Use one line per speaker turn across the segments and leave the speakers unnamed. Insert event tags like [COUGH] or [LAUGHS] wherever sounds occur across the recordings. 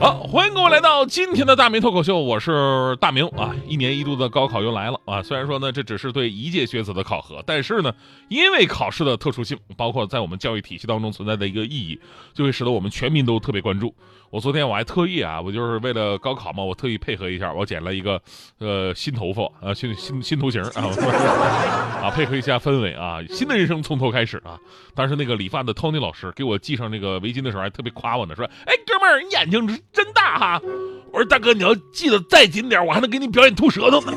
好，欢迎各位来到今天的大明脱口秀，我是大明啊。一年一度的高考又来了啊，虽然说呢这只是对一届学子的考核，但是呢，因为考试的特殊性，包括在我们教育体系当中存在的一个意义，就会使得我们全民都特别关注。我昨天我还特意啊，我就是为了高考嘛，我特意配合一下，我剪了一个呃新头发啊，新新新头型啊，啊配合一下氛围啊，新的人生从头开始啊。当时那个理发的 Tony 老师给我系上那个围巾的时候，还特别夸我呢，说：“哎，哥们儿，你眼睛真大哈！”我说：“大哥，你要系得再紧点，我还能给你表演吐舌头呢。”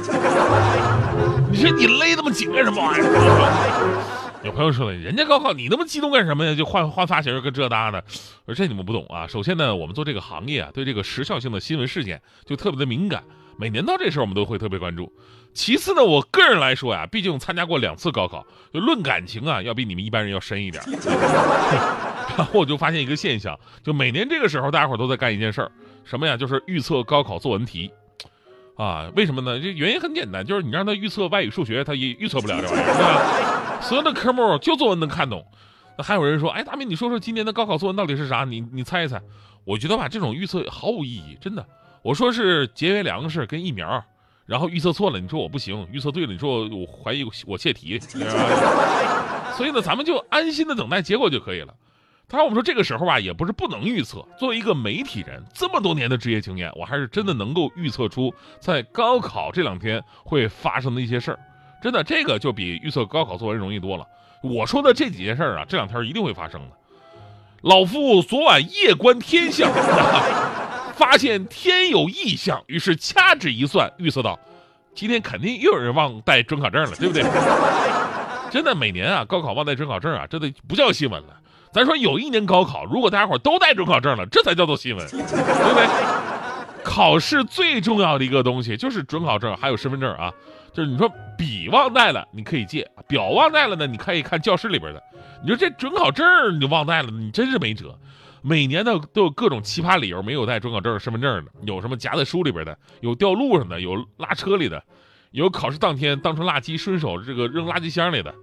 你说你勒那么紧干什么玩意儿？有朋友说了，人家高考你那么激动干什么呀？就换换发型跟这搭的，我说这你们不懂啊。首先呢，我们做这个行业啊，对这个时效性的新闻事件就特别的敏感，每年到这时候我们都会特别关注。其次呢，我个人来说呀，毕竟参加过两次高考，就论感情啊，要比你们一般人要深一点。[LAUGHS] 然后我就发现一个现象，就每年这个时候，大家伙都在干一件事儿，什么呀？就是预测高考作文题。啊，为什么呢？这原因很简单，就是你让他预测外语、数学，他也预测不了这玩意儿，对吧？所有的科目就作文能看懂。那还有人说，哎，大明，你说说今年的高考作文到底是啥？你你猜一猜。我觉得吧，这种预测毫无意义，真的。我说是节约粮食跟疫苗，然后预测错了，你说我不行；预测对了，你说我怀疑我泄题。[LAUGHS] 所以呢，咱们就安心的等待结果就可以了。当然，我们说这个时候吧，也不是不能预测。作为一个媒体人，这么多年的职业经验，我还是真的能够预测出在高考这两天会发生的一些事儿。真的，这个就比预测高考作文容易多了。我说的这几件事儿啊，这两天一定会发生的。老夫昨晚夜观天象，发现天有异象，于是掐指一算，预测到今天肯定又有人忘带准考证了，对不对？真的，每年啊，高考忘带准考证啊，这都不叫新闻了。咱说有一年高考，如果大家伙都带准考证了，这才叫做新闻，[LAUGHS] 对不对？考试最重要的一个东西就是准考证，还有身份证啊。就是你说笔忘带了，你可以借；表忘带了呢，你可以看教室里边的。你说这准考证你忘带了，你真是没辙。每年呢都有各种奇葩理由没有带准考证、身份证的，有什么夹在书里边的，有掉路上的，有拉车里的，有考试当天当成垃圾顺手这个扔垃圾箱里的。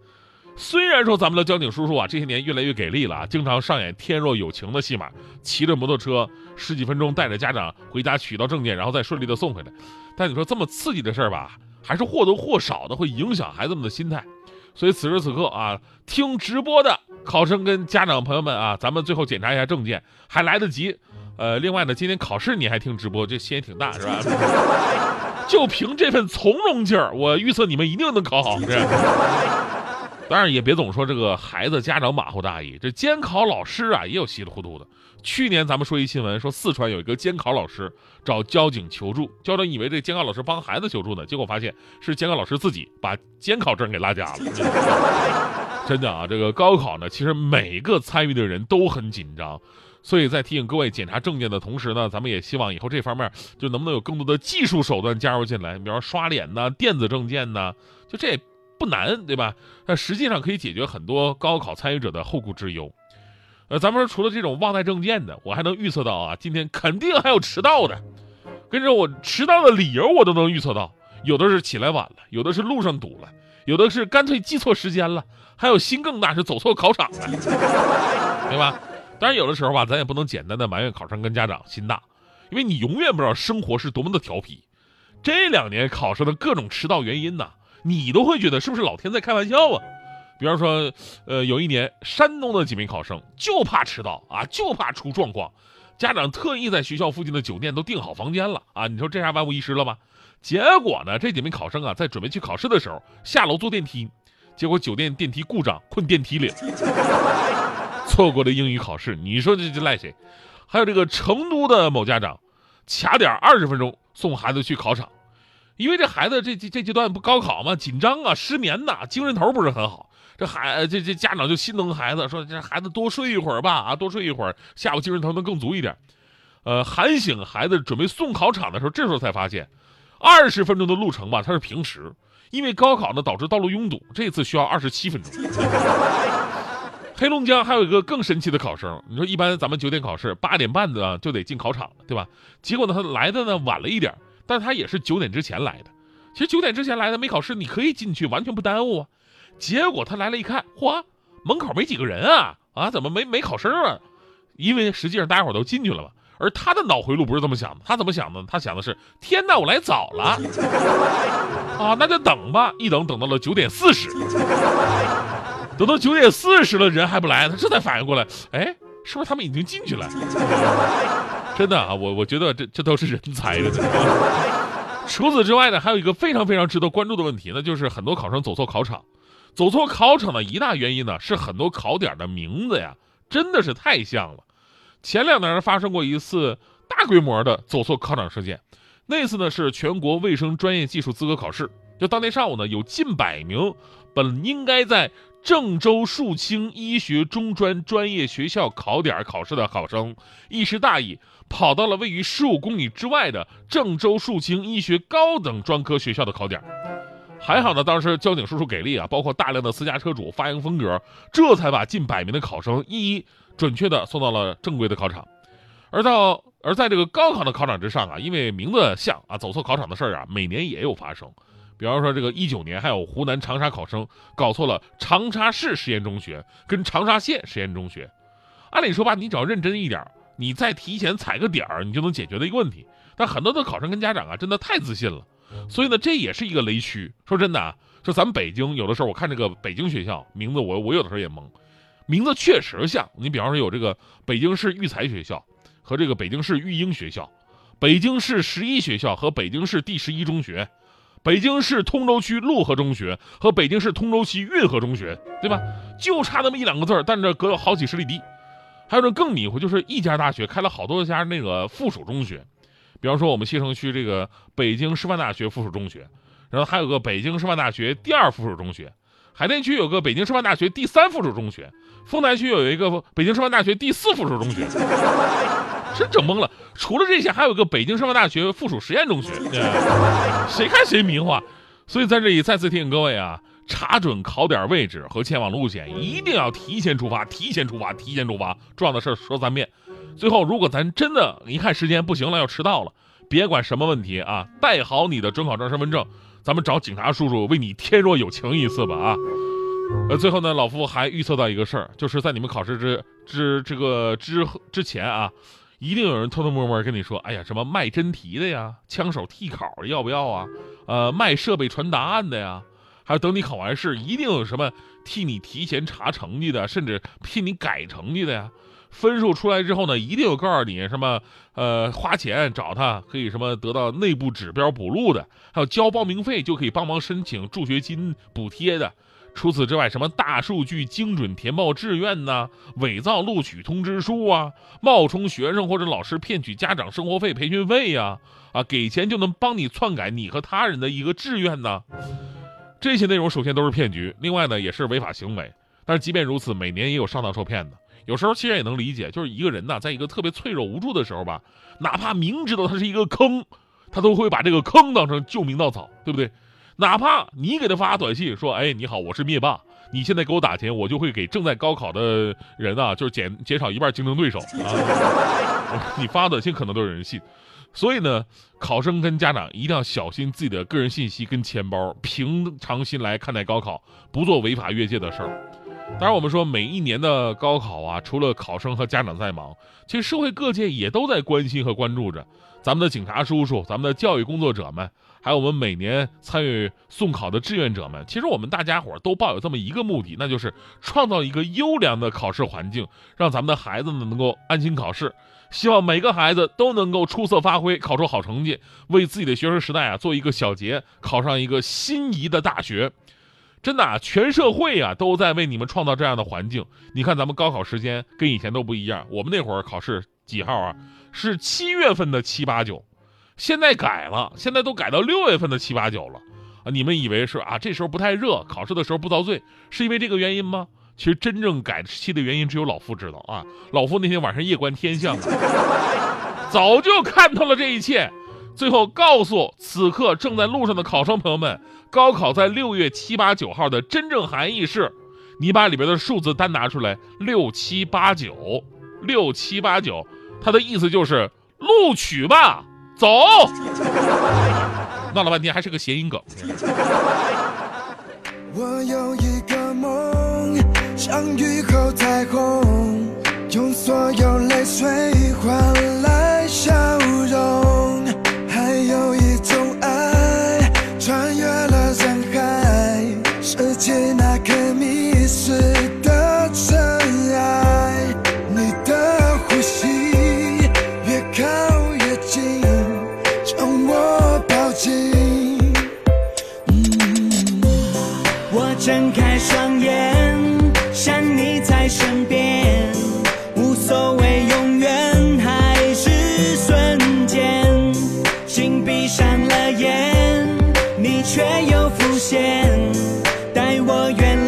虽然说咱们的交警叔叔啊，这些年越来越给力了啊，经常上演天若有情的戏码，骑着摩托车十几分钟带着家长回家取到证件，然后再顺利的送回来。但你说这么刺激的事儿吧，[LAUGHS] 还是或多或少的会影响孩子们的心态。所以此时此刻啊，听直播的考生跟家长朋友们啊，咱们最后检查一下证件还来得及。呃，另外呢，今天考试你还听直播，这心也挺大是吧？[LAUGHS] 就凭这份从容劲儿，我预测你们一定能考好。是。[LAUGHS] 当然也别总说这个孩子家长马虎大意，这监考老师啊也有稀里糊涂的。去年咱们说一新闻，说四川有一个监考老师找交警求助，交警以为这监考老师帮孩子求助呢，结果发现是监考老师自己把监考证给落家了。[LAUGHS] 真的啊，这个高考呢，其实每个参与的人都很紧张，所以在提醒各位检查证件的同时呢，咱们也希望以后这方面就能不能有更多的技术手段加入进来，比方刷脸呐、电子证件呐，就这。不难，对吧？那实际上可以解决很多高考参与者的后顾之忧。呃，咱们说除了这种忘带证件的，我还能预测到啊，今天肯定还有迟到的。跟着我迟到的理由我都能预测到，有的是起来晚了，有的是路上堵了，有的是干脆记错时间了，还有心更大是走错考场了，[LAUGHS] 对吧？当然有的时候吧，咱也不能简单的埋怨考生跟家长心大，因为你永远不知道生活是多么的调皮。这两年考生的各种迟到原因呢？你都会觉得是不是老天在开玩笑啊？比方说，呃，有一年山东的几名考生就怕迟到啊，就怕出状况，家长特意在学校附近的酒店都订好房间了啊。你说这下万无一失了吗？结果呢，这几名考生啊，在准备去考试的时候下楼坐电梯，结果酒店电梯故障困电梯里，错过了英语考试。你说这这赖谁？还有这个成都的某家长，卡点二十分钟送孩子去考场。因为这孩子这这这阶段不高考吗？紧张啊，失眠呐，精神头不是很好。这孩这这家长就心疼孩子，说这孩子多睡一会儿吧，啊，多睡一会儿，下午精神头能更足一点。呃，喊醒孩子准备送考场的时候，这时候才发现，二十分钟的路程吧，它是平时，因为高考呢导致道路拥堵，这次需要二十七分钟。黑龙江还有一个更神奇的考生，你说一般咱们九点考试，八点半的就得进考场了，对吧？结果呢，他来的呢晚了一点，但他也是九点之前来的。其实九点之前来的没考试，你可以进去，完全不耽误啊。结果他来了一看，嚯，门口没几个人啊啊，怎么没没考生啊？因为实际上大家伙都进去了嘛。而他的脑回路不是这么想的，他怎么想的？他想的是：天哪，我来早了 [LAUGHS] 啊，那就等吧。一等等到了九点四十，等到九点四十了，人还不来，他这才反应过来，哎，是不是他们已经进去了？真的啊，我我觉得这这都是人才的。[LAUGHS] 除此之外呢，还有一个非常非常值得关注的问题，那就是很多考生走错考场。走错考场的一大原因呢，是很多考点的名字呀，真的是太像了。前两年发生过一次大规模的走错考场事件，那次呢是全国卫生专业技术资格考试。就当天上午呢，有近百名本应该在郑州树清医学中专专业学校考点考试的考生，一时大意，跑到了位于十五公里之外的郑州树清医学高等专科学校的考点。还好呢，当时交警叔叔给力啊，包括大量的私家车主发扬风格，这才把近百名的考生一一。准确的送到了正规的考场，而到而在这个高考的考场之上啊，因为名字像啊，走错考场的事儿啊，每年也有发生。比方说这个一九年，还有湖南长沙考生搞错了长沙市实验中学跟长沙县实验中学。按理说吧，你只要认真一点，你再提前踩个点儿，你就能解决的一个问题。但很多的考生跟家长啊，真的太自信了，所以呢，这也是一个雷区。说真的啊，说咱们北京有的时候，我看这个北京学校名字，我我有的时候也懵。名字确实像，你比方说有这个北京市育才学校和这个北京市育英学校，北京市十一学校和北京市第十一中学，北京市通州区陆河中学和北京市通州区运河中学，对吧？就差那么一两个字儿，但这隔有好几十里地。还有这更迷糊，就是一家大学开了好多家那个附属中学，比方说我们西城区这个北京师范大学附属中学，然后还有个北京师范大学第二附属中学。海淀区有个北京师范大学第三附属中学，丰台区有一个北京师范大学第四附属中学，真整懵了。除了这些，还有个北京师范大学附属实验中学，[LAUGHS] 谁看谁迷糊。所以在这里再次提醒各位啊，查准考点位置和前往路线，一定要提前出发，提前出发，提前出发。重要的事说三遍。最后，如果咱真的一看时间不行了，要迟到了，别管什么问题啊，带好你的准考证、身份证。咱们找警察叔叔为你天若有情一次吧啊！呃，最后呢，老夫还预测到一个事儿，就是在你们考试之之这个之之前啊，一定有人偷偷摸摸跟你说，哎呀，什么卖真题的呀，枪手替考的要不要啊？呃，卖设备传答案的呀，还有等你考完试，一定有什么替你提前查成绩的，甚至替你改成绩的呀。分数出来之后呢，一定有告诉你什么，呃，花钱找他可以什么得到内部指标补录的，还有交报名费就可以帮忙申请助学金补贴的。除此之外，什么大数据精准填报志愿呐，伪造录取通知书啊，冒充学生或者老师骗取家长生活费、培训费呀，啊，给钱就能帮你篡改你和他人的一个志愿呢？这些内容首先都是骗局，另外呢也是违法行为。但是即便如此，每年也有上当受骗的。有时候其实也能理解，就是一个人呐，在一个特别脆弱无助的时候吧，哪怕明知道他是一个坑，他都会把这个坑当成救命稻草，对不对？哪怕你给他发短信说：“哎，你好，我是灭霸，你现在给我打钱，我就会给正在高考的人啊，就是减减少一半竞争对手啊。[LAUGHS] ”你发短信可能都有人信，所以呢，考生跟家长一定要小心自己的个人信息跟钱包，平常心来看待高考，不做违法越界的事儿。当然，我们说每一年的高考啊，除了考生和家长在忙，其实社会各界也都在关心和关注着。咱们的警察叔叔，咱们的教育工作者们，还有我们每年参与送考的志愿者们，其实我们大家伙都抱有这么一个目的，那就是创造一个优良的考试环境，让咱们的孩子呢能够安心考试。希望每个孩子都能够出色发挥，考出好成绩，为自己的学生时代啊做一个小结，考上一个心仪的大学。真的啊，全社会啊都在为你们创造这样的环境。你看，咱们高考时间跟以前都不一样。我们那会儿考试几号啊？是七月份的七八九，现在改了，现在都改到六月份的七八九了。啊，你们以为是啊？这时候不太热，考试的时候不遭罪，是因为这个原因吗？其实真正改期的原因只有老夫知道啊。老夫那天晚上夜观天象，早就看透了这一切。最后告诉此刻正在路上的考生朋友们，高考在六月七八九号的真正含义是：你把里边的数字单拿出来，六七八九，六七八九，它的意思就是录取吧，走。[LAUGHS] 闹了半天还是个谐音梗。
我有一个梦，像雨后彩虹，用所有泪水换来笑容。
眼，想你在身边，无所谓永远还是瞬间。心闭上了眼，你却又浮现，带我远离。